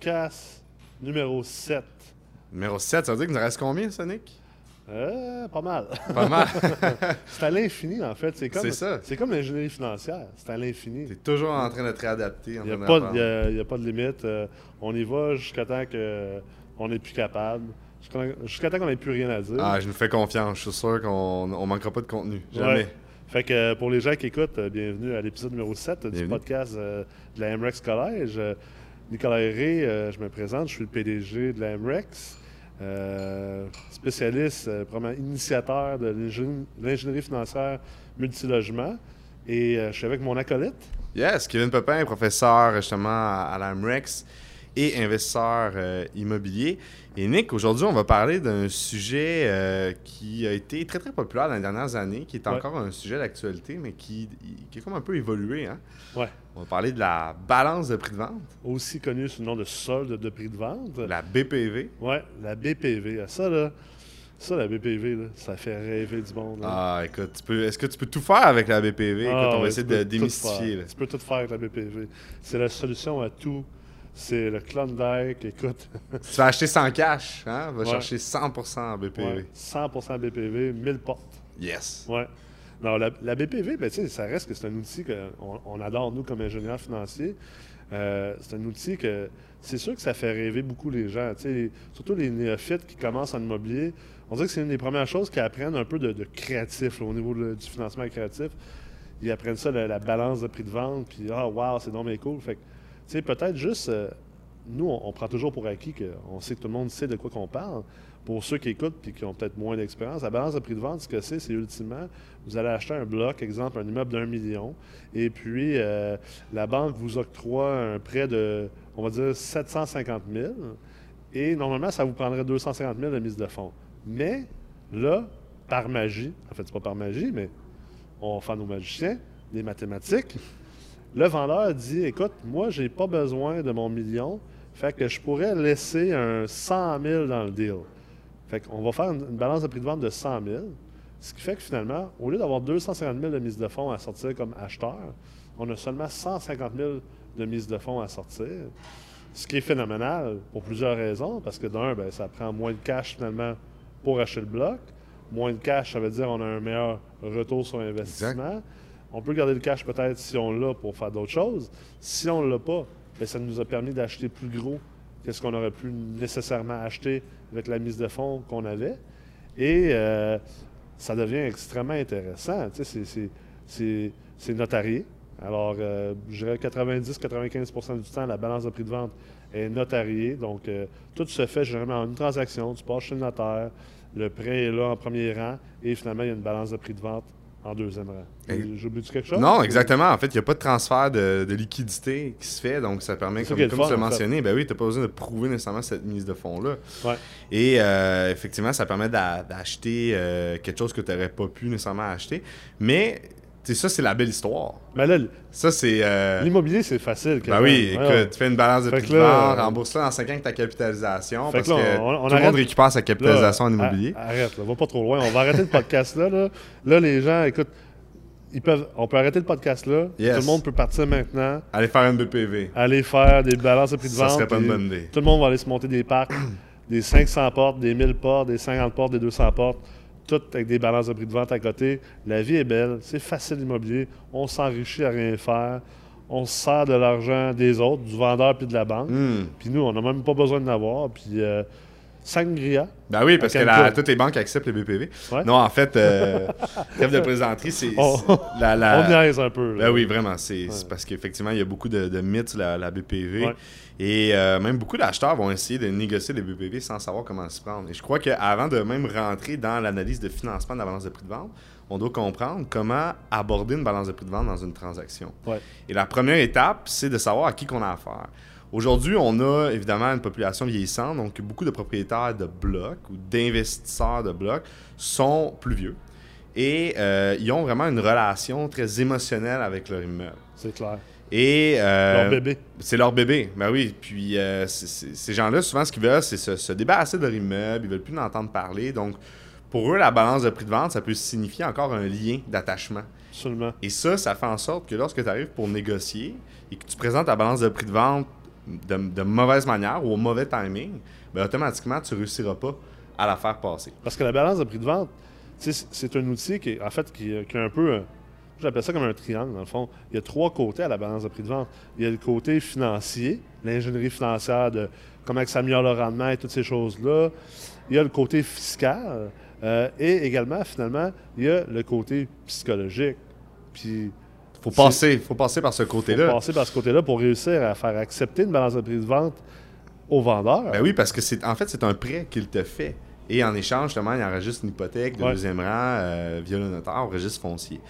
podcast numéro 7. Numéro 7, ça veut dire qu'il nous reste combien, Sonic? Euh, pas mal. Pas mal. c'est à l'infini, en fait. C'est comme, C'est ça. C'est comme l'ingénierie financière. C'est à l'infini. T'es toujours en train de te réadapter. Il n'y a, pas de- a- a pas limite. Euh, on y va jusqu'à temps qu'on n'est plus capable. Jusqu'à jusqu'à temps qu'on n'ait plus rien à dire. Ah, je nous fais confiance. Je suis sûr qu'on on manquera pas de contenu. Jamais. Ouais. Fait que euh, pour les gens qui écoutent, bienvenue à l'épisode numéro 7 du podcast de la MREX Collège. Nicolas Herré, euh, je me présente, je suis le PDG de la MREX, euh, spécialiste, euh, initiateur de l'ingénie- l'ingénierie financière multilogement. Et euh, je suis avec mon acolyte. Yes, Kevin Pepin, professeur justement à, à la MREX et investisseur euh, immobilier. Et Nick, aujourd'hui, on va parler d'un sujet euh, qui a été très très populaire dans les dernières années, qui est Ouais. encore un sujet d'actualité, mais qui, qui est comme un peu évolué. Hein? Ouais. On va parler de la balance de prix de vente, Aussi connu sous le nom de solde de prix de vente. la BPV. Ouais, la BPV. Ça, là, ça, la BPV, là, ça fait rêver du monde. là. Ah, écoute, tu peux- est-ce que tu peux tout faire avec la BPV? Écoute, Ah, on va ouais, essayer de démystifier. Tu peux tout faire avec la BPV. C'est la solution à tout. C'est le Klondike. Écoute, Tu vas acheter sans cash, hein? Va Ouais. chercher 100% en BPV. ouais, 100% BPV, 1000 portes. Yes. Ouais. Non, la, la BPV, ben, tu sais, ça reste que c'est un outil qu'on on adore, nous, comme ingénieurs financiers. Euh, c'est un outil que c'est sûr que ça fait rêver beaucoup les gens. tu sais, les- surtout les néophytes qui commencent en immobilier. On dirait que c'est une des premières choses qu'ils apprennent un peu de, de créatif là, au niveau de- du financement créatif. Ils apprennent ça, la, la balance de prix de vente, puis ah, wow, c'est donc bien cool. Fait que, sais, peut-être juste, euh, nous, on, prend toujours pour acquis qu'on sait que tout le monde sait de quoi qu'on parle. Pour ceux qui écoutent et qui ont peut-être moins d'expérience, la balance de prix de vente, ce que c'est, c'est ultimement, vous allez acheter un bloc, exemple, un immeuble d'un million, et puis euh, la banque vous octroie un prêt de, on va dire, 750 000, et normalement, ça vous prendrait 250 000 de mise de fonds. Mais là, par magie, en fait, c'est pas par magie, mais on va faire nos magiciens, des mathématiques, le vendeur dit Écoute, moi, j'ai pas besoin de mon million, fait que je pourrais laisser un 100 000 dans le deal. Fait qu'on va faire une, balance de prix de vente de 100 000, ce qui fait que finalement, au lieu d'avoir 250 000 de mise de fonds à sortir comme acheteur, on a seulement 150 000 de mise de fonds à sortir. Ce qui est phénoménal pour plusieurs raisons, parce que d'un, ben, ça prend moins de cash finalement pour acheter le bloc. Moins de cash, ça veut dire qu'on a un meilleur retour sur investissement. On peut garder le cash peut-être si on l'a pour faire d'autres choses. Si on ne l'a pas, ben, ça nous a permis d'acheter plus gros que ce qu'on aurait pu nécessairement acheter avec la mise de fonds qu'on avait. Et euh, ça devient extrêmement intéressant. C'est notarié. Alors, euh, je dirais 90-95% du temps, la balance de prix de vente est notariée. Donc, euh, tout se fait généralement en une transaction. Tu passes chez le notaire, le prêt est là en premier rang et finalement, il y a une balance de prix de vente en deuxième rang. Et- J'oublie-tu quelque chose? Non, exactement. En fait, il n'y a pas de transfert de, de liquidité qui se fait, donc ça permet, comme, tu l'as fait. mentionné, ben oui, tu n'as pas besoin de prouver nécessairement cette mise de fonds-là. Ouais. Et euh, effectivement, ça permet d'a- d'acheter euh, quelque chose que tu n'aurais pas pu nécessairement acheter. Mais, sais, ça, c'est la belle histoire. Mais là, Ça, c'est. euh, l'immobilier, c'est facile. Ben oui, écoute, Ouais. tu fais une balance de prix de vente, rembourse ça dans 5 ans avec ta capitalisation, Fait parce que là, on- on tout le monde récupère sa Là, capitalisation en immobilier. Arrête, là, va pas trop loin. On va arrêter le podcast là, là. Là, les gens, écoute, ils peuvent, on peut arrêter le podcast là. Yes. Tout le monde peut partir maintenant, Allez faire une BPV. aller faire des balances de prix de Ça vente. serait pas une bonne idée. Tout le monde va aller se monter des parcs, des 500 portes, des 1000 portes, des 50 portes, des 200 portes. Tout avec des balances de prix de vente à côté. La vie est belle, c'est facile l'immobilier. On s'enrichit à rien faire. On se sert de l'argent des autres, du vendeur puis de la banque. Hmm. Puis nous, on n'a même pas besoin d'en avoir. Puis euh, Sangria, Ben oui, parce que la- toutes les banques acceptent les BPV. Ouais. Non, en fait, euh, trêve de plaisanterie, c'est On- la, la- on niaise un peu. là. Ben oui, vraiment. C'est Ouais. parce qu'effectivement, il y a beaucoup de, de mythes sur la, la BPV. Ouais. Et euh, même beaucoup d'acheteurs vont essayer de négocier les BPV sans savoir comment s'y prendre. Et je crois qu'avant de même rentrer dans l'analyse de financement de la balance de prix de vente, on doit comprendre comment aborder une balance de prix de vente dans une transaction. Et la première étape, c'est de savoir à qui qu'on a affaire. Aujourd'hui, on a évidemment une population vieillissante, donc beaucoup de propriétaires de blocs ou d'investisseurs de blocs sont plus vieux. Et euh, ils ont vraiment une relation très émotionnelle avec leur immeuble. C'est clair. Et euh, Leur bébé. c'est leur bébé, ben oui. Puis euh, ces gens-là, souvent, ce qu'ils veulent, c'est se, se débarrasser de leur immeuble. Ils veulent plus en entendre parler. Donc, pour eux, la balance de prix de vente, ça peut signifier encore un lien d'attachement. Absolument. Et ça, ça fait en sorte que lorsque tu arrives pour négocier et que tu présentes ta balance de prix de vente de, mauvaise manière ou au mauvais timing, ben, automatiquement, tu ne réussiras pas à la faire passer. Parce que la balance de prix de vente, c'est un outil qui, est- en fait, qui, est un peu. J'appelle ça comme un triangle, dans le fond. Il y a trois côtés à la balance de prix de vente. Il y a le côté financier, l'ingénierie financière de comment ça améliore le rendement et toutes ces choses-là. Il y a le côté fiscal. euh, et également, finalement, il y a le côté psychologique. Puis, faut passer, faut passer par ce il faut côté-là. passer par ce côté-là pour réussir à faire accepter une balance de prix de vente au vendeur. Ben oui, parce que c'est en fait, c'est un prêt qu'il te fait. Et en échange, justement, il enregistre une hypothèque de Ouais. deuxième rang euh, via le notaire au registre foncier.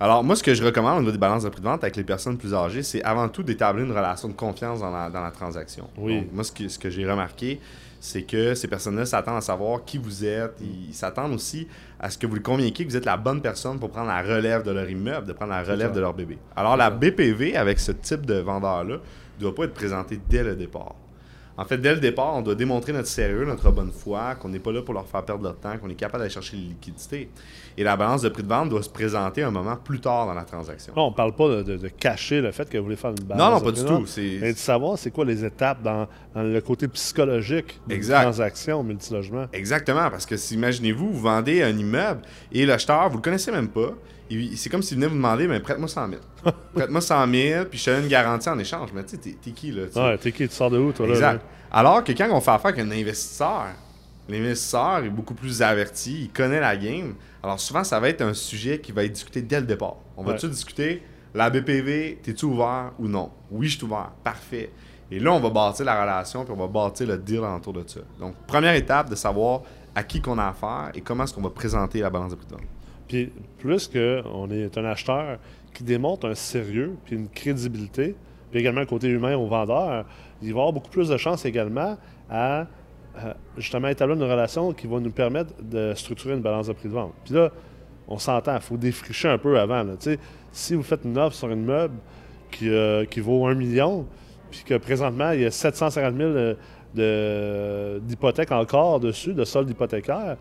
Alors, moi, ce que je recommande au niveau des balances de prix de vente avec les personnes plus âgées, c'est avant tout d'établir une relation de confiance dans la, dans la transaction. Oui. Donc, moi, ce que, ce que j'ai remarqué, c'est que ces personnes-là s'attendent à savoir qui vous êtes. Ils s'attendent aussi à ce que vous les convainquiez que vous êtes la bonne personne pour prendre la relève de leur immeuble, de prendre la relève de leur bébé. Alors, la BPV, avec ce type de vendeur-là, ne doit pas être présentée dès le départ. En fait, dès le départ, on doit démontrer notre sérieux, notre bonne foi, qu'on n'est pas là pour leur faire perdre leur temps, qu'on est capable d'aller chercher les liquidités. Et la balance de prix de vente doit se présenter un moment plus tard dans la transaction. Là, on ne parle pas de, de- de cacher le fait que vous voulez faire une balance non, non, pas du tout. Mais de savoir c'est quoi les étapes dans, dans le côté psychologique d'une transaction multilogement. Exactement, parce que si, imaginez-vous, vous vendez un immeuble et l'acheteur, vous le connaissez même pas. C'est comme s'il venait vous demander, mais prête-moi 100 000. prête-moi 100 000, puis je te donne une garantie en échange. Mais tu sais, t'es qui, là? Ouais, t'es qui? Tu sors de où, toi, là? Exact. Alors que quand on fait affaire avec un investisseur, l'investisseur est beaucoup plus averti, il connaît la game. Alors souvent, ça va être un sujet qui va être discuté dès le départ. On va Ouais. tout discuter, la BPV, t'es-tu ouvert ou non? Oui, je suis ouvert. Parfait. Et là, on va bâtir la relation, puis on va bâtir le deal autour de ça. Donc, première étape, de savoir à qui qu'on a affaire et comment est-ce qu'on va présenter la balance de prix de vente. Puis plus qu'on est un acheteur qui démontre un sérieux puis une crédibilité, puis également un côté humain au vendeur, il va avoir beaucoup plus de chances également à euh, justement établir une relation qui va nous permettre de structurer une balance de prix de vente. Puis là, on s'entend, il faut défricher un peu avant. si vous faites une offre sur une meuble qui, euh, qui vaut 1 million, puis que présentement, il y a 750 000 de- de- d'hypothèques encore dessus, de solde hypothécaire,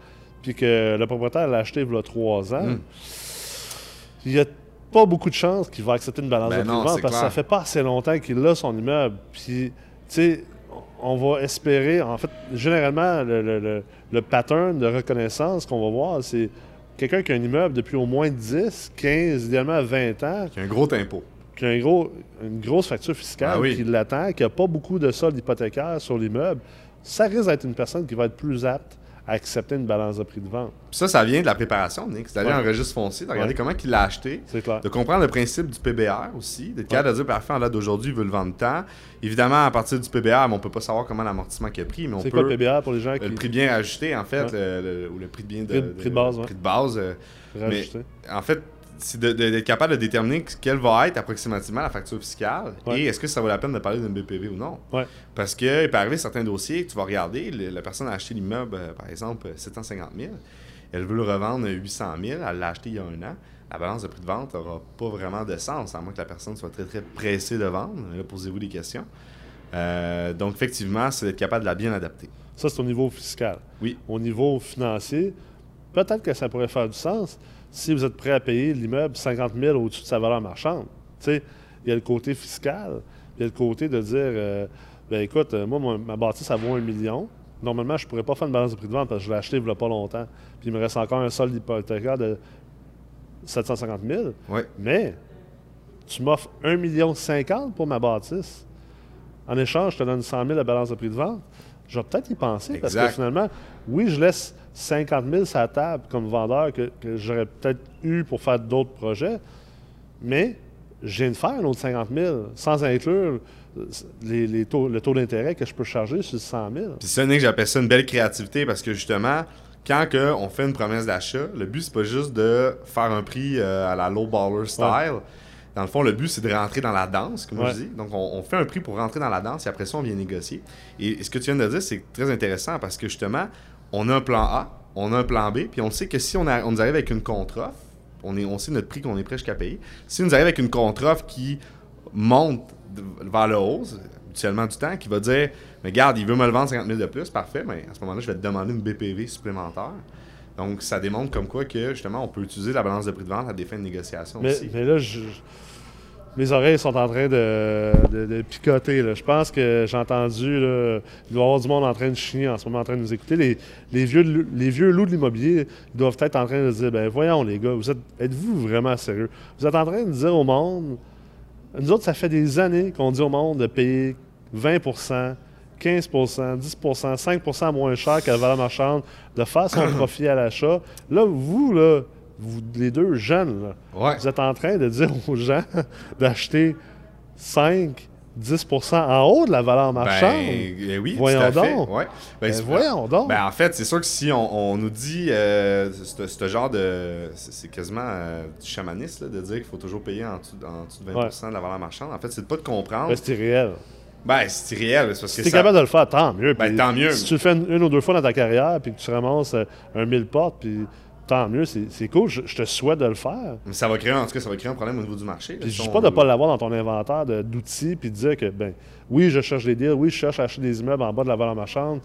puis que le propriétaire l'a acheté il y a 3 ans, Mm. il n'y a pas beaucoup de chances qu'il va accepter une balance Ben de non, vente parce que ça fait pas assez longtemps qu'il a son immeuble. Puis, tu sais, on va espérer, en fait, généralement, le, le- le- le pattern de reconnaissance qu'on va voir, c'est quelqu'un qui a un immeuble depuis au moins 10, 15, idéalement 20 ans, C'est un gros impôt. qui a un gros, une grosse facture fiscale Ah oui. qui l'attend, qui n'a pas beaucoup de solde hypothécaire sur l'immeuble, ça risque d'être une personne qui va être plus apte accepter une balance de prix de vente. Puis ça, ça vient de la préparation, Nick. C'est d'aller Ouais. en registre foncier, de regarder Ouais. comment il l'a acheté, C'est clair. de comprendre le principe du PBR aussi, d'être capable de dire, parfait, en date d'aujourd'hui, il veut le vendre tant. Évidemment, à partir du PBR, on ne peut pas savoir comment l'amortissement qu'il a pris, mais on C'est peut. quoi le PBR pour les gens qui le prix bien ajusté, en fait, Ouais. le- le- ou le prix de bien de, Prix de- prix de base, prix de base, euh, en fait, c'est de- de- d'être capable de déterminer quelle va être approximativement la facture fiscale Ouais. et est-ce que ça vaut la peine de parler d'une BPV ou non. Ouais. Parce qu'il peut arriver certains dossiers que tu vas regarder, le- la personne a acheté l'immeuble, euh, par exemple, 750 000, elle veut le revendre 800 000, elle l'a acheté il y a un an. La balance de prix de vente n'aura pas vraiment de sens, à moins que la personne soit très très pressée de vendre. Là, posez-vous des questions. Euh, donc, effectivement, c'est d'être capable de la bien adapter. Ça, c'est au niveau fiscal. Oui. Au niveau financier, peut-être que ça pourrait faire du sens si vous êtes prêt à payer l'immeuble 50 000 au-dessus de sa valeur marchande. Tu sais, il y a le côté fiscal, il y a le côté de dire, euh, ben écoute, euh, moi, ma- ma bâtisse, ça vaut un million. Normalement, je ne pourrais pas faire une balance de prix de vente parce que je l'ai acheté il n'y a pas longtemps. Puis il me reste encore un solde hypothécaire de 750 000. Ouais. Mais tu m'offres 1,50 million pour ma bâtisse. En échange, je te donne 100 000 de balance de prix de vente. Je vais peut-être y penser parce que finalement, oui, je laisse 50 000 sur la table comme vendeur que, que j'aurais peut-être eu pour faire d'autres projets, mais je viens de faire un autre 50 000 sans inclure les, les taux, le taux d'intérêt que je peux charger sur 100 000. Puis ça, Nick, j'appelle ça une belle créativité parce que justement, quand que on fait une promesse d'achat, le but, c'est pas juste de faire un prix euh, à la low baller style. Dans le fond, le but, c'est de rentrer dans la danse, comme Ouais. je dis. Donc, on, on fait un prix pour rentrer dans la danse et après ça, on vient négocier. Et ce que tu viens de dire, c'est très intéressant parce que justement, on a un plan A, on a un plan B, puis on sait que si on, a- on nous arrive avec une contre-offre, on, est, on sait notre prix qu'on est prêt jusqu'à payer. Si on nous arrive avec une contre-offre qui monte vers le haut, habituellement du temps, qui va dire Mais regarde, il veut me le vendre 50 000 de plus, parfait, mais à ce moment-là, je vais te demander une BPV supplémentaire. Donc, ça démontre comme quoi que justement, on peut utiliser la balance de prix de vente à des fins de négociation Mais, aussi. mais là, je- mes oreilles sont en train de, de- de picoter. là. Je pense que j'ai entendu, là, il doit y avoir du monde en train de chier en ce moment, en train de nous écouter. Les, les vieux, les vieux loups de l'immobilier doivent être en train de dire, ben voyons les gars, vous êtes, êtes-vous vraiment sérieux? Vous êtes en train de dire au monde, nous autres, ça fait des années qu'on dit au monde de payer 20% 15% 10% 5% moins cher que la valeur marchande, de faire son profit à l'achat. Là, vous, là, vous, les deux jeunes, là, Ouais. vous êtes en train de dire aux gens d'acheter 5, 10% en haut de la valeur marchande. Ben, oui, Voyons tout à fait. donc. Ouais. Ben, Ben, c'est- voyons donc. Ben, en fait, c'est sûr que si on, on nous dit euh, ce genre de. C'est quasiment euh, du chamanisme là, de dire qu'il faut toujours payer en dessous, en dessous de 20% de la valeur marchande. En fait, c'est de pas de comprendre. Ben, c'est réel. Ben, c'est réel. C'est parce Si que tu es ça- capable de le faire, tant mieux. Ben, tant mieux. Si tu le fais une, une ou deux fois dans ta carrière, puis que tu ramasses euh, un mille portes, puis tant mieux, c'est cool. Je, je te souhaite de le faire. Mais ça va créer, en tout cas, ça va créer un problème au niveau du marché. là, Puis je si dis on pas de ne pas l'avoir dans ton inventaire d'outils, puis de dire que, ben, oui, je cherche des deals, oui, je cherche à acheter des immeubles en bas de la valeur marchande,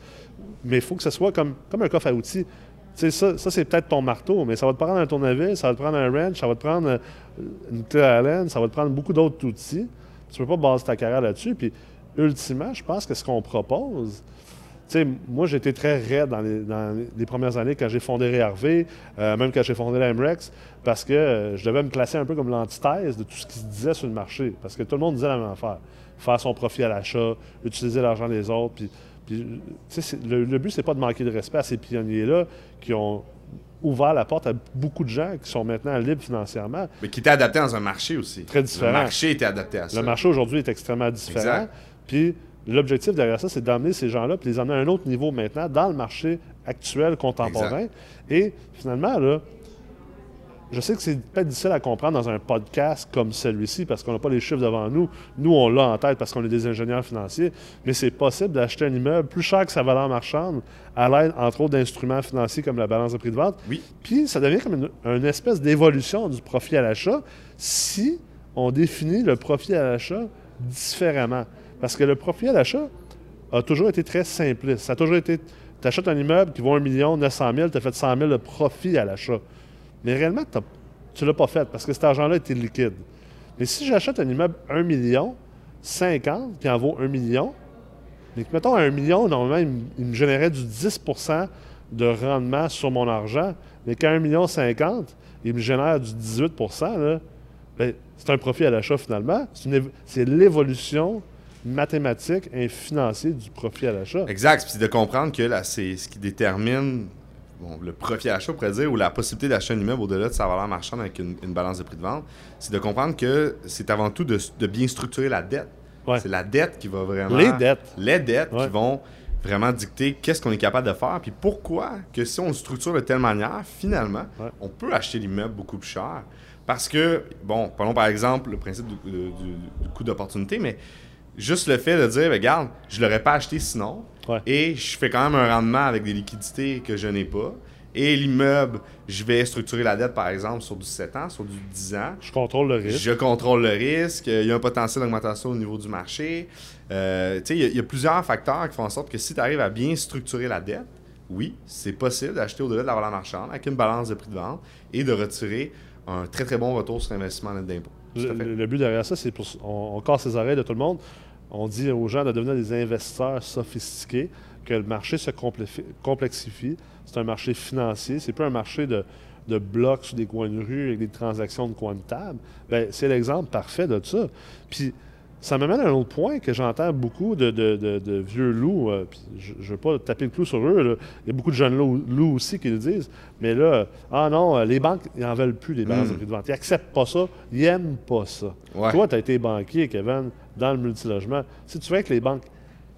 mais il faut que ce soit comme, comme un coffre à outils. Tu sais, ça, ça c'est peut-être ton marteau, mais ça va te prendre un tournevis, ça va te prendre un wrench, ça va te prendre euh, une clé à laine, ça va te prendre beaucoup d'autres outils. Tu peux pas baser ta carrière là-dessus. Puis, ultimement, je pense que ce qu'on propose, sais, moi, été très raide dans les, dans les premières années quand j'ai fondé RERV, euh, même quand j'ai fondé la MREX, parce que euh, je devais me placer un peu comme l'antithèse de tout ce qui se disait sur le marché. Parce que tout le monde disait la même affaire. Faire son profit à l'achat, utiliser l'argent des autres. Puis, puis, tu sais, c'est- le, le but, c'est pas de manquer de respect à ces pionniers-là qui ont ouvert la porte à beaucoup de gens qui sont maintenant libres financièrement. Mais qui était adapté dans un marché aussi. Très différent. Le marché était adapté à ça. Le marché aujourd'hui est extrêmement différent. Exact. Puis l'objectif derrière ça, c'est d'amener ces gens-là puis les emmener à un autre niveau maintenant dans le marché actuel, contemporain. Et finalement, là, je sais que c'est peut-être difficile à comprendre dans un podcast comme celui-ci parce qu'on n'a pas les chiffres devant nous. Nous, on l'a en tête parce qu'on est des ingénieurs financiers, mais c'est possible d'acheter un immeuble plus cher que sa valeur marchande à l'aide, entre autres, d'instruments financiers comme la balance de prix de vente. Oui. Puis ça devient comme une, une espèce d'évolution du profit à l'achat si on définit le profit à l'achat différemment. Parce que le profit à l'achat a toujours été très simpliste. Ça a toujours été, tu achètes un immeuble qui vaut 1 million, 900 000, tu as fait 100 000 de profit à l'achat. Mais réellement, tu ne l'as pas fait parce que cet argent-là était liquide. Mais si j'achète un immeuble 1 million, 50, qui en vaut 1 million, mais mettons, à 1 million, normalement, il, me- il générait du 10% de rendement sur mon argent, mais qu'à 1 million 50, il me génère du 18% là, ben, c'est un profit à l'achat finalement. C'est l'évolution mathématique et financière du profit à l'achat. Exact. Puis de comprendre que là, c'est ce qui détermine bon, le profit à l'achat, on pourrait dire, ou la possibilité d'acheter un immeuble au-delà de sa valeur marchande avec une, une balance de prix de vente, c'est de comprendre que c'est avant tout de, de bien structurer la dette. Ouais. C'est la dette qui va vraiment. Les dettes. Les dettes Ouais. qui vont vraiment dicter qu'est-ce qu'on est capable de faire, puis pourquoi que si on le structure de telle manière, finalement, Ouais. on peut acheter l'immeuble beaucoup plus cher. Parce que, bon, prenons par exemple le principe du, du- du- du coût d'opportunité, mais juste le fait de dire, ben, regarde, je ne l'aurais pas acheté sinon, Ouais. et je fais quand même un rendement avec des liquidités que je n'ai pas, et l'immeuble, je vais structurer la dette par exemple sur du 7 ans, sur du 10 ans, Je contrôle le risque. je contrôle le risque, il y a un potentiel d'augmentation au niveau du marché. Euh, il y a- il y, a plusieurs facteurs qui font en sorte que si tu arrives à bien structurer la dette, oui, c'est possible d'acheter au-delà de la valeur marchande avec une balance de prix de vente et de retirer un très très bon retour sur investissement net d'impôt. Le, but derrière ça, c'est pour. On, on casse les oreilles de tout le monde. On dit aux gens de devenir des investisseurs sophistiqués, que le marché se complexifie. C'est un marché financier. C'est pas un marché de, de blocs sur des coins de rue avec des transactions de coins de table. Ben, c'est l'exemple parfait de ça. Puis ça m'amène à un autre point que j'entends beaucoup de, de- de- de vieux loups. euh, puis je ne veux pas taper le clou sur eux. là. Il y a beaucoup de jeunes loups, loups aussi qui le disent. Mais là, ah non, euh, les banques, ils n'en veulent plus, les balances de prix de vente. Ils n'acceptent pas ça. Ils n'aiment pas ça. Ouais. Toi, tu as été banquier, Kevin, dans le multilogement. Si tu vois que les banques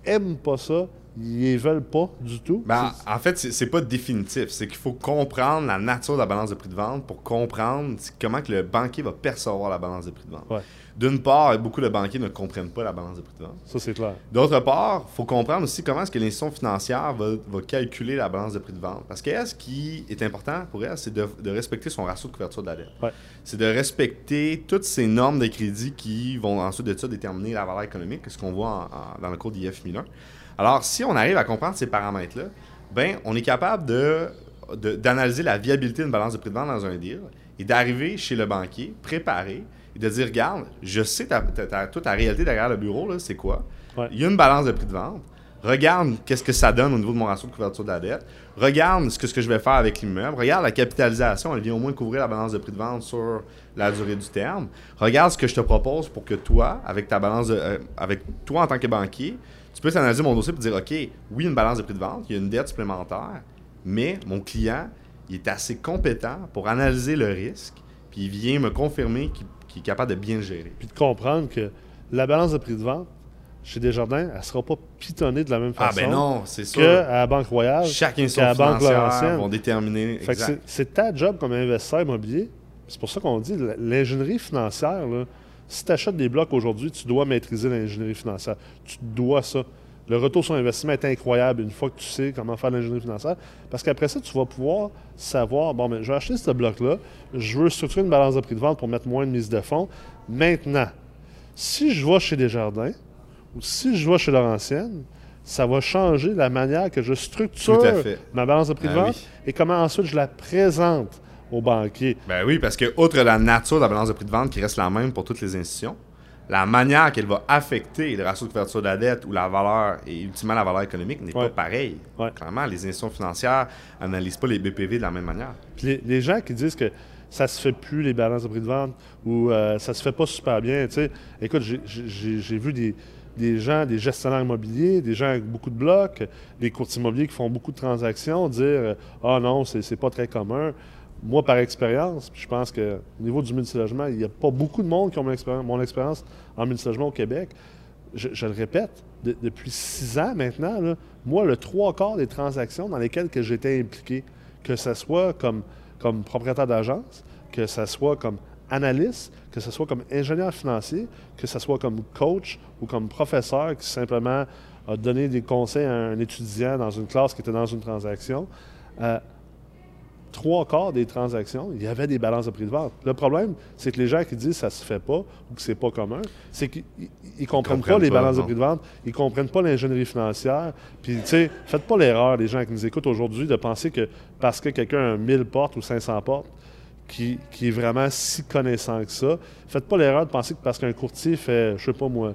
n'aiment pas ça, ils ne veulent pas du tout. Ben, en fait, c'est- pas définitif. C'est qu'il faut comprendre la nature de la balance de prix de vente pour comprendre comment que le banquier va percevoir la balance de prix de vente. Ouais. D'une part, beaucoup de banquiers ne comprennent pas la balance de prix de vente. ça, c'est clair. D'autre part, il faut comprendre aussi comment est-ce que l'institution financière va, va calculer la balance de prix de vente. Parce qu'elle, ce qui est important pour elle, c'est de, de respecter son ratio de couverture de la dette. Ouais. C'est de respecter toutes ces normes de crédit qui vont ensuite de ça déterminer la valeur économique, ce qu'on voit en- en- dans le code IF 1001. Alors, si on arrive à comprendre ces paramètres-là, ben, on est capable de, d'analyser la viabilité d'une balance de prix de vente dans un deal et d'arriver chez le banquier préparé et de dire, regarde, je sais ta, ta- ta- toute ta réalité derrière le bureau, là, c'est quoi? Ouais. Il y a une balance de prix de vente. Regarde qu'est-ce que ça donne au niveau de mon ratio de couverture de la dette. Regarde ce que, ce que je vais faire avec l'immeuble. Regarde la capitalisation. Elle vient au moins couvrir la balance de prix de vente sur la durée du terme. Regarde ce que je te propose pour que toi, avec ta balance de- euh, avec toi en tant que banquier, tu peux analyser mon dossier et dire OK, oui, une balance de prix de vente, il y a une dette supplémentaire, mais mon client, il est assez compétent pour analyser le risque, puis il vient me confirmer qu'il est capable de bien le gérer. Puis de comprendre que la balance de prix de vente chez Desjardins, elle ne sera pas pitonnée de la même Ah façon ben non, c'est sûr. qu'à la Banque Royale. Chaque qu'à la institution Banque Laurentienne. vont déterminer. Que c'est ta job comme investisseur immobilier. C'est pour ça qu'on dit l'ingénierie financière. là, si tu achètes des blocs aujourd'hui, tu dois maîtriser l'ingénierie financière. Tu dois ça. Le retour sur investissement est incroyable une fois que tu sais comment faire l'ingénierie financière. Parce qu'après ça, tu vas pouvoir savoir bon, ben, je vais acheter ce bloc-là, je veux structurer une balance de prix de vente pour mettre moins de mise de fonds. Maintenant, si je vais chez Desjardins ou si je vais chez Laurentienne, ça va changer la manière que je structure ma balance de prix de Ah vente oui. et comment ensuite je la présente au banquier. Ben oui, parce que, outre la nature de la balance de prix de vente qui reste la même pour toutes les institutions, la manière qu'elle va affecter le ratio de couverture de la dette ou la valeur et ultimement la valeur économique n'est Ouais. pas pareille. Ouais. Clairement, les institutions financières n'analysent pas les BPV de la même manière. Puis les, les gens qui disent que ça se fait plus les balances de prix de vente ou euh, ça se fait pas super bien, tu sais, écoute, j'ai- vu des, des gens, des gestionnaires immobiliers, des gens avec beaucoup de blocs, des courtiers immobiliers qui font beaucoup de transactions, dire euh, ah non, c'est c'est pas très commun. Moi, par expérience, je pense qu'au niveau du multilogement, il n'y a pas beaucoup de monde qui ont mon expérience, en multilogement au Québec. Je, le répète, de- depuis six ans maintenant, moi, le trois quarts des transactions dans lesquelles que j'étais impliqué, que ce soit comme, comme propriétaire d'agence, que ce soit comme analyste, que ce soit comme ingénieur financier, que ce soit comme coach ou comme professeur qui simplement a donné des conseils à un étudiant dans une classe qui était dans une transaction, euh, trois quarts des transactions, il y avait des balances de prix de vente. Le problème, c'est que les gens qui disent que ça se fait pas ou que c'est pas commun, c'est qu'ils ne comprennent, pas les pas, balances de prix de vente, ils comprennent pas l'ingénierie financière. Puis, tu sais, faites pas l'erreur, les gens qui nous écoutent aujourd'hui, de penser que parce que quelqu'un a 1000 portes ou 500 portes, qui, qui est vraiment si connaissant que ça, faites pas l'erreur de penser que parce qu'un courtier fait, je sais pas moi,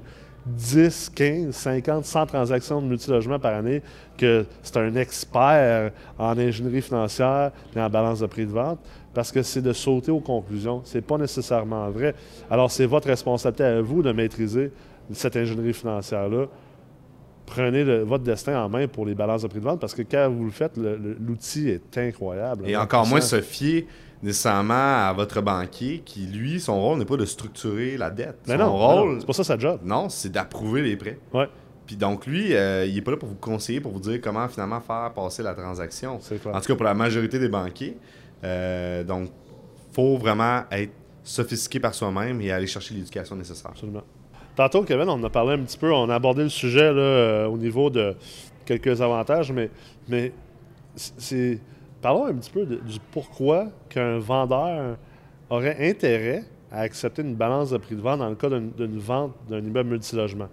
10, 15, 50, 100 transactions de multilogement par année, que c'est un expert en ingénierie financière et en balance de prix de vente, parce que c'est de sauter aux conclusions. C'est pas nécessairement vrai. Alors, c'est votre responsabilité à vous de maîtriser cette ingénierie financière-là. Prenez le- votre destin en main pour les balances de prix de vente, parce que quand vous le faites, l'outil est incroyable. Et encore moins se fier nécessairement à votre banquier qui, lui, son rôle n'est pas de structurer la dette. Mais son non, rôle, c'est pas ça sa job. non, c'est d'approuver les prêts. Ouais, Puis donc, lui, euh, il n'est pas là pour vous conseiller, pour vous dire comment finalement faire passer la transaction. clair. En tout cas, pour la majorité des banquiers. Euh, donc, faut vraiment être sophistiqué par soi-même et aller chercher l'éducation nécessaire. Absolument. Tantôt, Kevin, on a parlé un petit peu, on a abordé le sujet là, euh, au niveau de quelques avantages, mais, c'est. Parlons un petit peu de- du pourquoi qu'un vendeur aurait intérêt à accepter une balance de prix de vente dans le cas d'une vente d'un immeuble multilogement.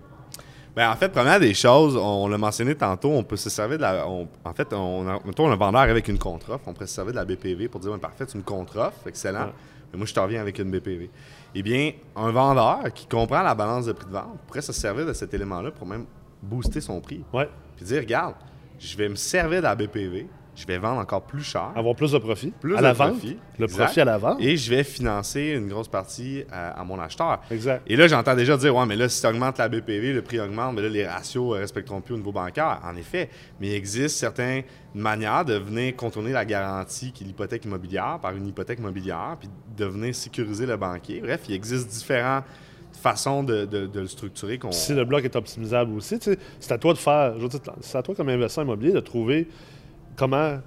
Ben, en fait, première des choses, on l'a mentionné tantôt, on peut se servir de la. on- en fait, on a, mettons, un vendeur avec une contre-offre, on pourrait se servir de la BPV pour dire parfait, c'est une contre-offre, excellent. Ouais. Mais moi, je te reviens avec une BPV. Eh bien, un vendeur qui comprend la balance de prix de vente pourrait se servir de cet élément-là pour même booster son prix. Ouais, Puis dire, regarde, je vais me servir de la BPV, je vais vendre encore plus cher. avoir plus de profit. Plus à de la vente. profit, Le exact. profit à la vente. Et je vais financer une grosse partie à, à mon acheteur. Exact. Et là, j'entends déjà dire, ouais, mais là, si tu augmentes la BPV, le prix augmente, mais là, les ratios ne respecteront plus au niveau bancaire. En effet, mais il existe certaines manières de venir contourner la garantie qui est l'hypothèque immobilière par une hypothèque immobilière, puis de venir sécuriser le banquier. Bref, il existe différentes façons de, de- de le structurer. si le bloc est optimisable aussi, c'est à toi de faire, c'est à toi comme investisseur immobilier de trouver comment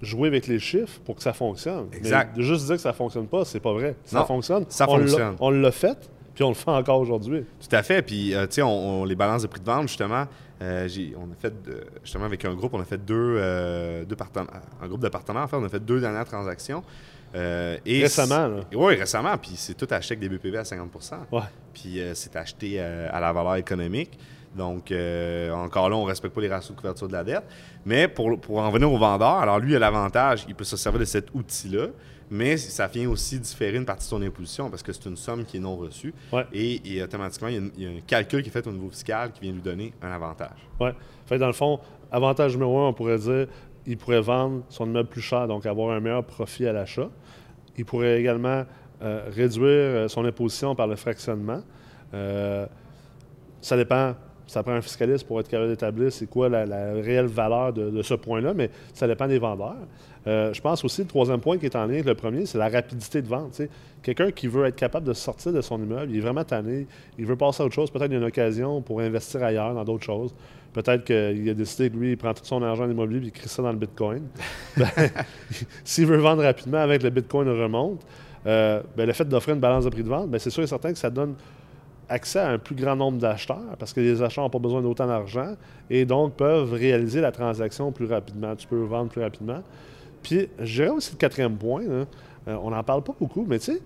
jouer avec les chiffres pour que ça fonctionne. Exact. Mais de juste dire que ça fonctionne pas, c'est pas vrai. Ça Non, fonctionne. ça On fonctionne. On l'a fait, puis on le fait encore aujourd'hui. Tout à fait. Puis, euh, tu sais, on, on- les balances de prix de vente, justement, euh, on a fait, justement, avec un groupe, on a fait deux, euh, deux partenaires, un groupe de partenaires, en fait, on a fait deux dernières transactions. Et Récemment, là. Oui, récemment. Puis, c'est tout acheté avec des BPV à 50 Ouais. Puis, c'est acheté à la valeur économique. Donc, euh, encore là, on ne respecte pas les ratios de couverture de la dette. Mais pour, pour en venir au vendeur, alors lui, il a l'avantage, il peut se servir de cet outil-là, mais ça vient aussi différer une partie de son imposition parce que c'est une somme qui est non reçue. Ouais. Et, automatiquement, il y, a il y, a un calcul qui est fait au niveau fiscal qui vient lui donner un avantage. Oui. Fait dans le fond, avantage numéro un, on pourrait dire, il pourrait vendre son immeuble plus cher, donc avoir un meilleur profit à l'achat. Il pourrait également euh, réduire euh, son imposition par le fractionnement. Euh, ça dépend ça prend un fiscaliste pour être capable d'établir c'est quoi la, réelle valeur de, ce point-là, mais ça dépend des vendeurs. Euh, je pense aussi, le troisième point qui est en lien avec le premier, c'est la rapidité de vente. Quelqu'un qui veut être capable de sortir de son immeuble, il est vraiment tanné, il veut passer à autre chose, peut-être qu'il y a une occasion pour investir ailleurs dans d'autres choses. Peut-être qu'il a décidé que lui, il prend tout son argent en immobilier et il crée ça dans le Bitcoin. Ben, s'il veut vendre rapidement avec le Bitcoin remonte, euh, ben, le fait d'offrir une balance de prix de vente, ben, c'est sûr et certain que ça donne accès à un plus grand nombre d'acheteurs parce que les acheteurs n'ont pas besoin d'autant d'argent et donc peuvent réaliser la transaction plus rapidement. Tu peux vendre plus rapidement. Puis, je aussi le quatrième point, euh, on n'en parle pas beaucoup, mais tu sais,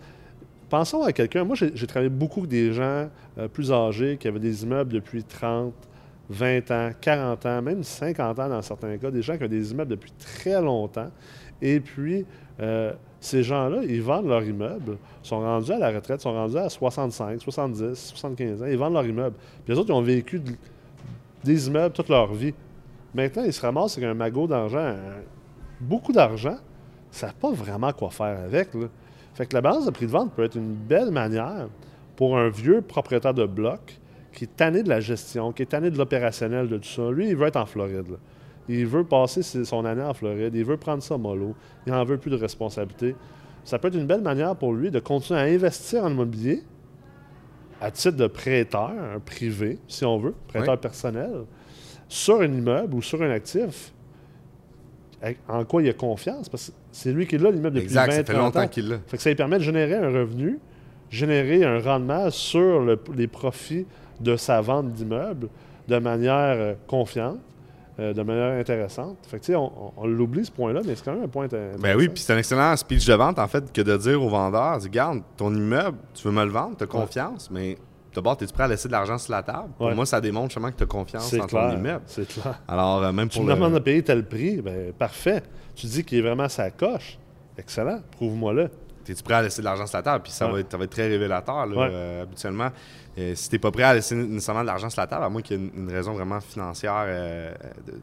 pensons à quelqu'un. Moi, j'ai travaillé beaucoup avec des gens euh, plus âgés qui avaient des immeubles depuis 30, 20 ans, 40 ans, même 50 ans dans certains cas, des gens qui ont des immeubles depuis très longtemps. Et puis, euh, ces gens-là, ils vendent leur immeuble, sont rendus à la retraite, sont rendus à 65, 70, 75 ans, ils vendent leur immeuble. Puis les autres, ils ont vécu des immeubles toute leur vie. Maintenant, ils se ramassent avec un magot d'argent, beaucoup d'argent, ils ne savent pas vraiment quoi faire avec. Fait que la balance de prix de vente peut être une belle manière pour un vieux propriétaire de bloc qui est tanné de la gestion, qui est tanné de l'opérationnel de tout ça. Lui, il veut être en Floride. Il veut passer son année en Floride. Il veut prendre ça mollo. Il n'en veut plus de responsabilité. Ça peut être une belle manière pour lui de continuer à investir en immobilier à titre de prêteur privé, si on veut, prêteur personnel, sur un immeuble ou sur un actif en quoi il a confiance? Parce que c'est lui qui l'a, l'immeuble depuis exact, 20 ça fait longtemps qu'il l'a. ça lui permet de générer un revenu, générer un rendement sur les profits de sa vente d'immeuble de manière euh, confiante. Euh, de manière intéressante. Fait que, on, on, l'oublie ce point-là, mais c'est quand même un point intéressant. Ben oui, puis c'est un excellent speech de vente, en fait, que de dire au vendeur, regarde, ton immeuble, tu veux me le vendre, tu as confiance, mais d'abord, es-tu prêt à laisser de l'argent sur la table? Pour moi, ça démontre justement que tu as confiance en ton immeuble. C'est clair. Alors, euh, même pour tu me demandes de payer tel prix, ben parfait. Tu dis qu'il est vraiment sa coche. Excellent. Prouve-moi-le. Es-tu prêt à laisser de l'argent sur la table? Puis ça, va, être, ça va être très révélateur, là, euh, habituellement. Euh, si tu n'es pas prêt à laisser nécessairement de l'argent sur la table, à moins qu'il y ait une, raison vraiment financière euh,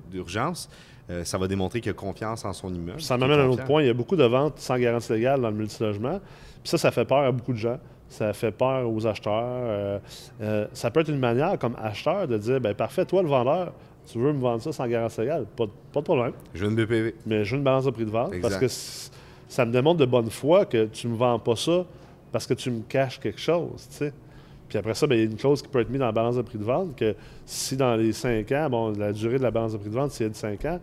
d'urgence, euh, ça va démontrer qu'il a confiance en son immeuble. Ça m'amène à un autre point. Il y a beaucoup de ventes sans garantie légale dans le multilogement. Puis ça, ça fait peur à beaucoup de gens. Ça fait peur aux acheteurs. ça peut être une manière, comme acheteur, de dire ben parfait, toi, le vendeur, tu veux me vendre ça sans garantie légale, pas, pas de problème. Je veux une BPV. Mais je veux une balance de prix de vente parce que ça me démontre de bonne foi que tu ne me vends pas ça parce que tu me caches quelque chose. tu sais. Puis après ça, ben, il y a une clause qui peut être mise dans la balance de prix de vente que si dans les cinq ans, bon, la durée de la balance de prix de vente, c'est de cinq ans,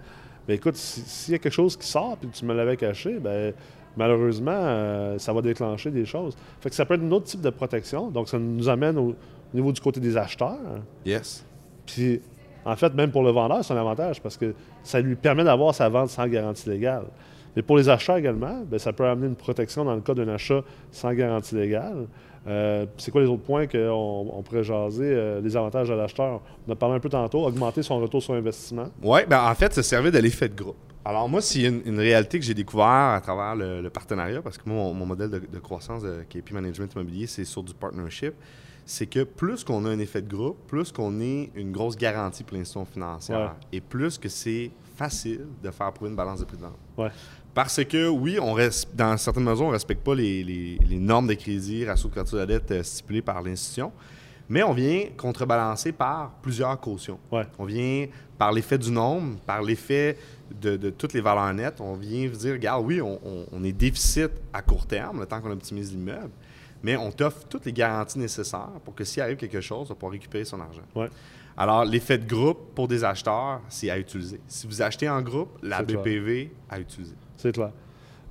bien écoute, s'il y a quelque chose qui sort et que tu me l'avais caché, ben malheureusement, euh, ça va déclencher des choses. Fait que ça peut être un autre type de protection. Donc, ça nous amène au, niveau du côté des acheteurs. Yes. Puis, en fait, même pour le vendeur, c'est un avantage parce que ça lui permet d'avoir sa vente sans garantie légale. Mais pour les acheteurs également, bien, ça peut amener une protection dans le cas d'un achat sans garantie légale. Euh, c'est quoi les autres points qu'on on pourrait jaser? Euh, les avantages de l'acheteur? On a parlé un peu tantôt, augmenter son retour sur investissement. Oui, ben en fait, ça servait de l'effet de groupe. Alors moi, y a une, réalité que j'ai découvert à travers le, partenariat, parce que moi, mon, modèle de, croissance de KP Management Immobilier, c'est sur du partnership, c'est que plus qu'on a un effet de groupe, plus qu'on est une grosse garantie pour l'institution financière, et plus que c'est facile de faire approuver une balance de prix de vente. Ouais. Parce que, oui, on reste, dans certaines mesures, on ne respecte pas les, normes de crédit, ratio de couverture de la dette euh, stipulées par l'institution, mais on vient contrebalancer par plusieurs cautions. On vient par l'effet du nombre, par l'effet de, toutes les valeurs nettes, on vient dire, regarde, oui, on, est déficit à court terme, le temps qu'on optimise l'immeuble, mais on t'offre toutes les garanties nécessaires pour que s'il arrive quelque chose, on va récupérer son argent. Alors, l'effet de groupe pour des acheteurs, c'est à utiliser. Si vous achetez en groupe, la BPV à utiliser. C'est clair.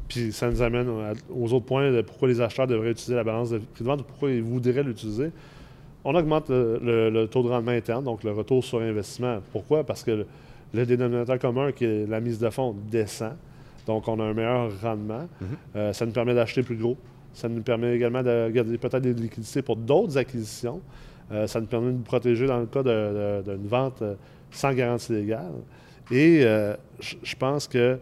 Puis ça nous amène aux autres points de pourquoi les acheteurs devraient utiliser la balance de prix de vente ou pourquoi ils voudraient l'utiliser. On augmente le, taux de rendement interne, donc le retour sur investissement. Pourquoi? Parce que le, dénominateur commun, qui est la mise de fonds, descend. Donc, on a un meilleur rendement. Mm-hmm. Euh, ça nous permet d'acheter plus gros. Ça nous permet également de garder peut-être des liquidités pour d'autres acquisitions. Euh, ça nous permet de nous protéger dans le cas d'une vente euh, sans garantie légale. Et euh, je pense que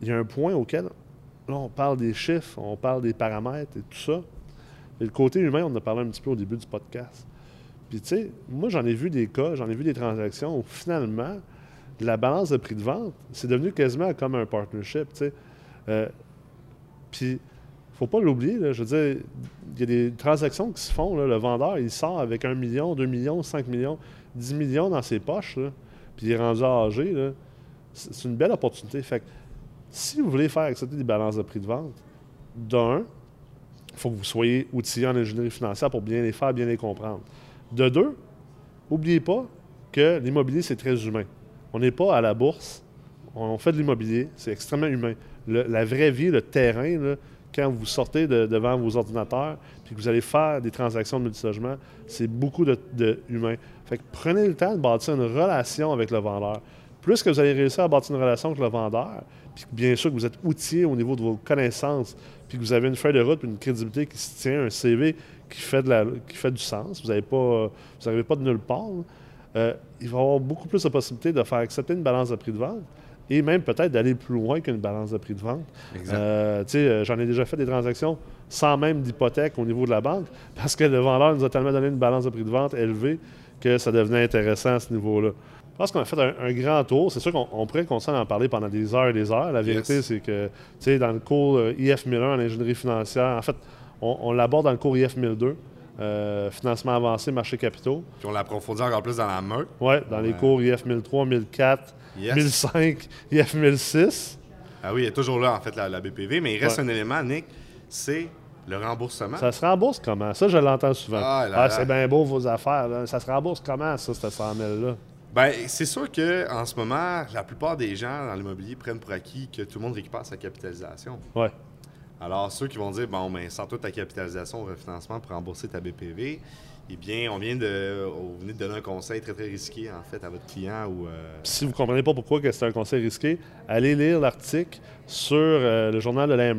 il y a un point auquel, là, on parle des chiffres, on parle des paramètres et tout ça. Et le côté humain, on en a parlé un petit peu au début du podcast. Puis, tu sais, moi, j'en ai vu des cas, j'en ai vu des transactions où finalement, la balance de prix de vente, c'est devenu quasiment comme un partnership, tu sais. Euh, puis, faut pas l'oublier, je veux dire, il y a des transactions qui se font, là, le vendeur, il sort avec 1 million, 2 millions, 5 millions, 10 millions dans ses poches, là, puis il est rendu âgé, c'est une belle opportunité. Fait que, si vous voulez faire accepter des balances de prix de vente, d'un, il faut que vous soyez outillé en ingénierie financière pour bien les faire, bien les comprendre. De deux, n'oubliez pas que l'immobilier, c'est très humain. On n'est pas à la bourse, on fait de l'immobilier, c'est extrêmement humain. La vraie vie, le terrain, quand vous sortez de- devant vos ordinateurs puis que vous allez faire des transactions de multilogement, c'est beaucoup de, humain. Fait prenez le temps de bâtir une relation avec le vendeur. Plus que vous allez réussir à bâtir une relation avec le vendeur, puis bien sûr que vous êtes outillé au niveau de vos connaissances, puis que vous avez une feuille de route, puis une crédibilité qui se tient, un CV qui fait, de la- qui fait du sens, vous n'avez pas, vous n'arrivez pas de nulle part. Euh, il va y avoir beaucoup plus de possibilités de faire accepter une balance de prix de vente et même peut-être d'aller plus loin qu'une balance de prix de vente. Euh, tu sais, euh, J'en ai déjà fait des transactions sans même d'hypothèque au niveau de la banque parce que le vendeur nous a tellement donné une balance de prix de vente élevée que ça devenait intéressant à ce niveau-là. Je pense qu'on a fait un, un grand tour. C'est sûr qu'on on pourrait continuer à en parler pendant des heures et des heures. La vérité, Yes. c'est que, tu sais, dans le cours euh, IF 1001 en ingénierie financière, en fait, on, on l'aborde dans le cours IF 1002, euh, financement avancé, marché capitaux. Puis on l'approfondit encore plus dans la meute. Ouais, dans les cours IF 1003, 1004, Yes. 1005, IF 1006. Ah oui, il est toujours là, en fait, la, la BPV. Mais il reste Ouais. un élément, Nick, c'est le remboursement. Ça se rembourse comment? Ça, je l'entends souvent. Ah Ah, c'est bien beau vos affaires. là. Ça se rembourse comment, ça, cette 100 000-là? Ben, c'est sûr que en ce moment, la plupart des gens dans l'immobilier prennent pour acquis que tout le monde récupère sa capitalisation. Ouais. Alors, ceux qui vont dire, bon, ben, sors toute ta capitalisation au refinancement pour rembourser ta BPV, eh bien, on vient de, on venait de donner un conseil très, très risqué, en fait, à votre client ou... euh, Si vous ne comprenez pas pourquoi c'est un conseil risqué, allez lire l'article sur euh, le journal de la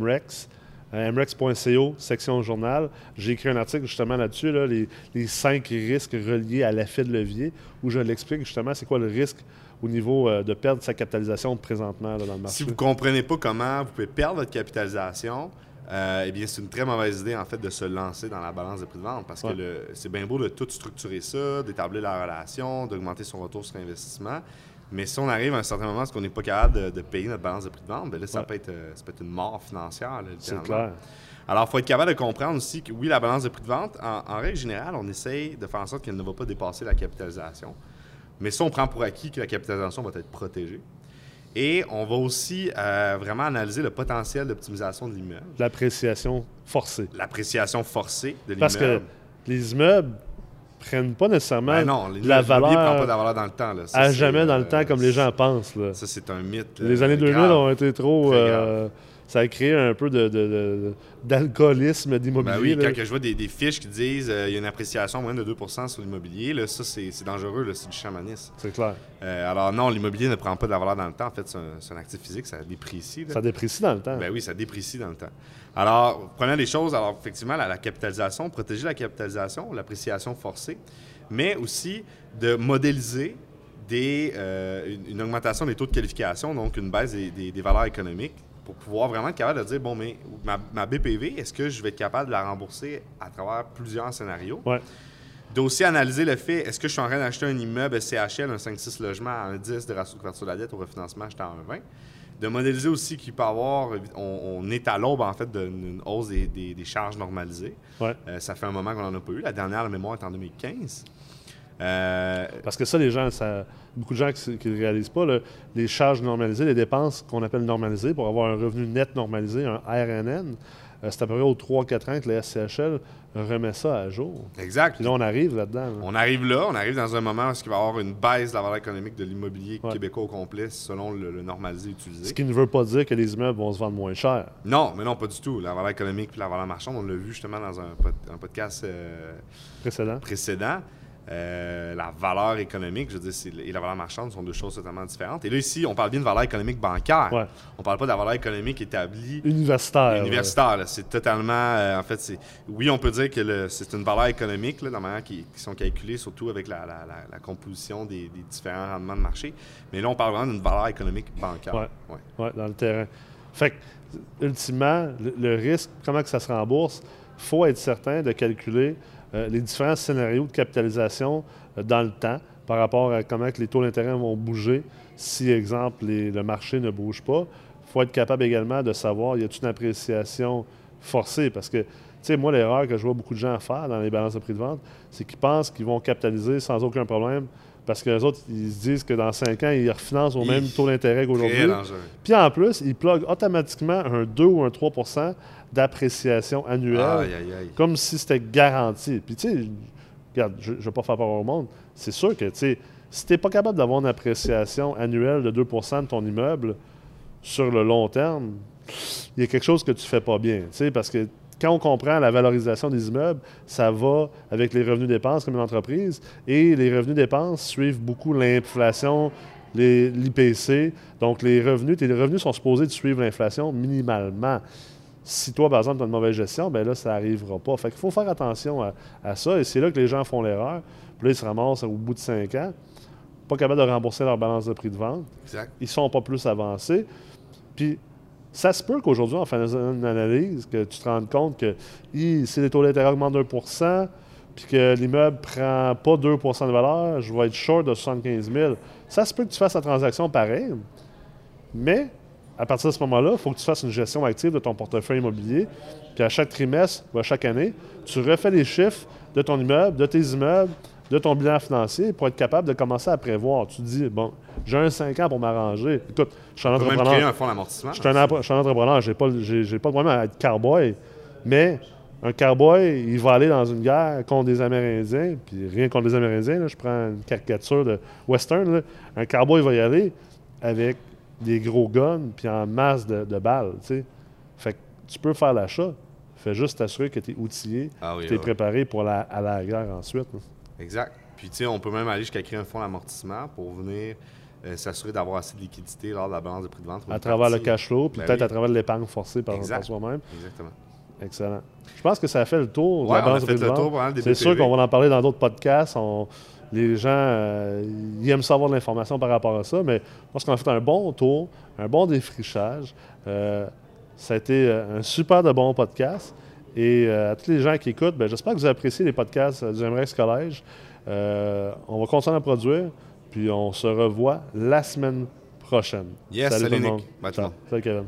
MREX, mrex.co, section journal. J'ai écrit un article justement là-dessus, là, les, les cinq risques reliés à l'effet de levier, où je l'explique justement c'est quoi le risque au niveau euh, de perdre sa capitalisation présentement là, dans le marché. Si vous ne comprenez pas comment vous pouvez perdre votre capitalisation, euh, eh bien, c'est une très mauvaise idée, en fait, de se lancer dans la balance de prix de vente parce Ouais. que c'est bien beau de tout structurer ça, d'établir la relation, d'augmenter son retour sur investissement. Mais si on arrive à un certain moment, parce qu'on n'est pas capable de, de payer notre balance de prix de vente, ben là, ça, Ouais. peut être, euh, ça peut être une mort financière. C'est clair. Alors, il faut être capable de comprendre aussi que oui, la balance de prix de vente, en, en règle générale, on essaye de faire en sorte qu'elle ne va pas dépasser la capitalisation. Mais ça, on prend pour acquis que la capitalisation va être protégée. Et on va aussi euh, vraiment analyser le potentiel d'optimisation de l'immeuble, L'appréciation forcée. l'appréciation forcée de l'immeuble. Parce que les immeubles prennent pas nécessairement Ben non, la l'immobilier valeur prend pas de la valeur dans le temps. Là. Ça, à jamais dans le euh, temps comme les gens pensent. Là. Ça, c'est un mythe. Les euh, années 2000 grave. ont été trop. Euh, ça a créé un peu de, de- de- d'alcoolisme Ben d'immobilier. oui, là. quand je vois des, des fiches qui disent euh, il y a une appréciation moyenne de 2 sur l'immobilier, là, ça, c'est, dangereux, c'est du chamanisme. C'est clair. Euh, alors non, l'immobilier ne prend pas de la valeur dans le temps. En fait, c'est un, actif physique, ça déprécie. là. Ça déprécie dans le temps. Ben oui, ça déprécie dans le temps. Alors, prenons les choses, alors effectivement, la, la capitalisation, protéger la capitalisation, l'appréciation forcée, mais aussi de modéliser des, euh, une, une augmentation des taux de qualification, donc une baisse des, des- des valeurs économiques, pour pouvoir vraiment être capable de dire, bon, mais ma, ma BPV, est-ce que je vais être capable de la rembourser à travers plusieurs scénarios? Ouais. De aussi analyser le fait, est-ce que je suis en train d'acheter un immeuble CHL, un 5-6 logements à un 10 de ratio de couverture de la dette au refinancement, acheté à un 20. De modéliser aussi qu'il peut y avoir, on, on est à l'aube en fait d'une hausse des, des- des charges normalisées. Ouais. Euh, ça fait un moment qu'on n'en a pas eu. La dernière la mémoire est en 2015. Euh, Parce que ça, les gens, ça, beaucoup de gens qui ne réalisent pas, là, les charges normalisées, les dépenses qu'on appelle normalisées pour avoir un revenu net normalisé, un RNN, c'est à peu près aux 3-4 ans que la SCHL remet ça à jour. exact. Puis là, on arrive là-dedans. là. On arrive là, on arrive dans un moment où il va y avoir une baisse de la valeur économique de l'immobilier Ouais. québécois au complet selon le, le normalisé Ce utilisé. qui ne veut pas dire que les immeubles vont se vendre moins cher. Non, mais non, pas du tout. La valeur économique puis la valeur marchande, on l'a vu justement dans un, pod- un podcast euh, Précédent. précédent. Euh, la valeur économique, je veux dire, et la valeur marchande sont deux choses totalement différentes. Et là, ici, on parle bien de valeur économique bancaire. Ouais. On parle pas de la valeur économique établie Universitaire. universitaire. C'est totalement. euh, en fait, c'est. Oui, on peut dire que c'est une valeur économique, là, de la manière qui, qui sont calculées, surtout avec la, la- la- la composition des, des différents rendements de marché. Mais là, on parle vraiment d'une valeur économique bancaire. Ouais. Ouais, dans le terrain. Fait que, ultimement, le, le risque, comment que ça se rembourse, il faut être certain de calculer euh, les différents scénarios de capitalisation euh, dans le temps par rapport à comment les taux d'intérêt vont bouger si, exemple, le marché ne bouge pas. Il faut être capable également de savoir, y a-t-il une appréciation forcée? Parce que, tu sais, moi, l'erreur que je vois beaucoup de gens faire dans les balances de prix de vente, c'est qu'ils pensent qu'ils vont capitaliser sans aucun problème parce que les autres, ils se disent que dans 5 ans, ils refinancent au même taux d'intérêt qu'aujourd'hui. Puis en plus, ils pluguent automatiquement un 2 ou un 3% d'appréciation annuelle, Aïe, aïe, aïe. comme si c'était garanti. Puis tu sais, regarde, je ne veux pas faire peur au monde, c'est sûr que tu sais, si tu n'es pas capable d'avoir une appréciation annuelle de 2% de ton immeuble sur le long terme, il y a quelque chose que tu ne fais pas bien. tu sais, Parce que quand on comprend la valorisation des immeubles, ça va avec les revenus dépenses comme une entreprise. Et les revenus dépenses suivent beaucoup l'inflation, l'IPC. Donc, les revenus, tes revenus sont supposés de suivre l'inflation minimalement. Si toi, par exemple, tu as une mauvaise gestion, ben là, ça n'arrivera pas. Fait qu'il faut faire attention à, à ça. Et c'est là que les gens font l'erreur. Puis là, ils se ramassent au bout de cinq ans, pas capables de rembourser leur balance de prix de vente Exact. ils sont pas plus avancés. Puis ça se peut qu'aujourd'hui, en faisant une analyse, que tu te rendes compte que si les taux d'intérêt augmentent de 1 puis que l'immeuble prend pas 2% de valeur, je vais être short de 75 000. Ça se peut que tu fasses la transaction pareil, mais à partir de ce moment-là, il faut que tu fasses une gestion active de ton portefeuille immobilier. Puis à chaque trimestre ou à chaque année, tu refais les chiffres de ton immeuble, de tes immeubles, de ton bilan financier pour être capable de commencer à prévoir. Tu te dis, bon, j'ai un 5 ans pour m'arranger. Écoute, je suis un même entrepreneur. créer un fonds d'amortissement. Je suis un, entrepreneur, j'ai pas, j'ai, j'ai pas de problème à être cowboy, mais un cowboy, il va aller dans une guerre contre des Amérindiens, puis rien contre les Amérindiens, là, je prends une caricature de western, là. un cowboy va y aller avec des gros guns, puis en masse de, de balles, tu sais. Fait que tu peux faire l'achat, fais juste t'assurer que tu es outillé, Ah oui, tu es oui. préparé pour la, à la guerre ensuite. là. Exact. Puis, tu sais, on peut même aller jusqu'à créer un fonds d'amortissement pour venir euh, s'assurer d'avoir assez de liquidité lors de la balance de prix de vente. À travers le cash flow, puis Ben peut-être oui. à travers l'épargne forcée par, soi-même. Exactement. Excellent. Je pense que ça a fait le tour de Ouais, la on a balance de fait prix de le vente. tour pendant le C'est sûr qu'on va en parler dans d'autres podcasts. On- les gens euh, ils aiment savoir de l'information par rapport à ça, mais je pense qu'on a fait un bon tour, un bon défrichage. Euh, ça a été un super de bon podcast. Et euh, à tous les gens qui écoutent, ben, j'espère que vous appréciez les podcasts euh, du MREX Collège. Euh, on va continuer à produire, puis on se revoit la semaine prochaine. Yes, salut, salut tout le monde. Salut Kevin.